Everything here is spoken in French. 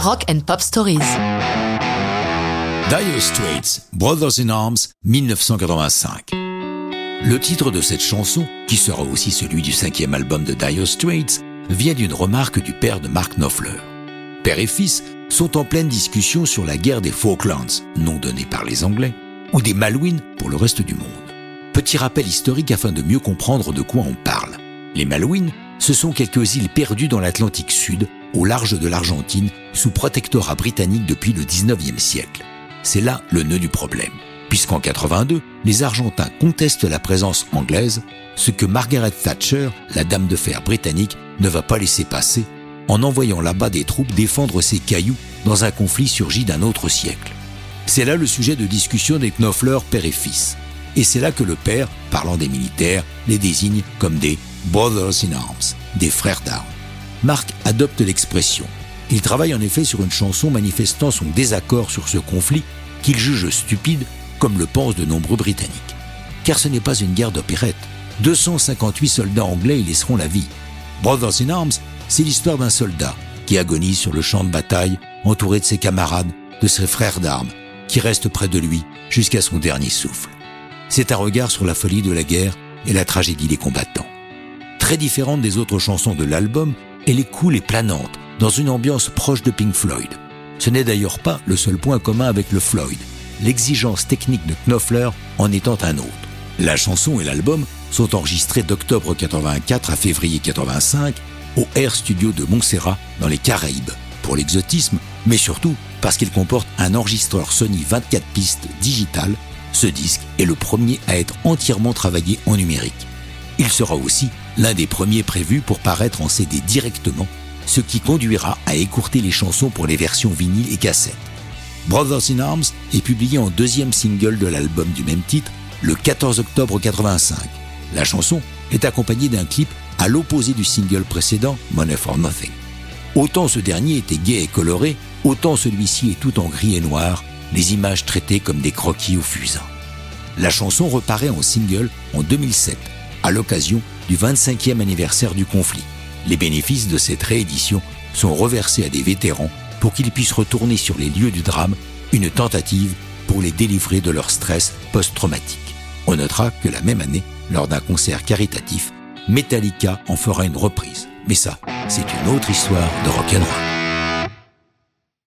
Rock and Pop Stories. Dire Straits, Brothers in Arms, 1985. Le titre de cette chanson, qui sera aussi celui du cinquième album de Dire Straits, vient d'une remarque du père de Mark Knopfler. Père et fils sont en pleine discussion sur la guerre des Falklands, nom donné par les Anglais, ou des Malouines pour le reste du monde. Petit rappel historique afin de mieux comprendre de quoi on parle. Les Malouines, ce sont quelques îles perdues dans l'Atlantique Sud, au large de l'Argentine, sous protectorat britannique depuis le 19e siècle. C'est là le nœud du problème, puisqu'en 82, les Argentins contestent la présence anglaise, ce que Margaret Thatcher, la dame de fer britannique, ne va pas laisser passer en envoyant là-bas des troupes défendre ses cailloux dans un conflit surgi d'un autre siècle. C'est là le sujet de discussion des Knopfler père et fils. Et c'est là que le père, parlant des militaires, les désigne comme des Brothers in Arms, des frères d'armes. Marc adopte l'expression. Il travaille en effet sur une chanson manifestant son désaccord sur ce conflit qu'il juge stupide, comme le pensent de nombreux Britanniques. Car ce n'est pas une guerre d'opérette. 258 soldats anglais y laisseront la vie. Brothers in Arms, c'est l'histoire d'un soldat qui agonise sur le champ de bataille, entouré de ses camarades, de ses frères d'armes, qui restent près de lui jusqu'à son dernier souffle. C'est un regard sur la folie de la guerre et la tragédie des combattants. Très différente des autres chansons de l'album, elle est cool et planante, dans une ambiance proche de Pink Floyd. Ce n'est d'ailleurs pas le seul point commun avec le Floyd, l'exigence technique de Knopfler en étant un autre. La chanson et l'album sont enregistrés d'octobre 84 à février 85 au Air Studio de Montserrat dans les Caraïbes, pour l'exotisme, mais surtout parce qu'il comporte un enregistreur Sony 24 pistes digital. Ce disque est le premier à être entièrement travaillé en numérique. Il sera aussi l'un des premiers prévus pour paraître en CD directement, ce qui conduira à écourter les chansons pour les versions vinyle et cassettes. Brothers in Arms est publié en deuxième single de l'album du même titre le 14 octobre 85. La chanson est accompagnée d'un clip à l'opposé du single précédent, Money for Nothing. Autant ce dernier était gai et coloré, autant celui-ci est tout en gris et noir, les images traitées comme des croquis au fusain. La chanson reparaît en single en 2007, à l'occasion du 25e anniversaire du conflit. Les bénéfices de cette réédition sont reversés à des vétérans pour qu'ils puissent retourner sur les lieux du drame, une tentative pour les délivrer de leur stress post-traumatique. On notera que la même année, lors d'un concert caritatif, Metallica en fera une reprise. Mais ça, c'est une autre histoire de rock'n'roll.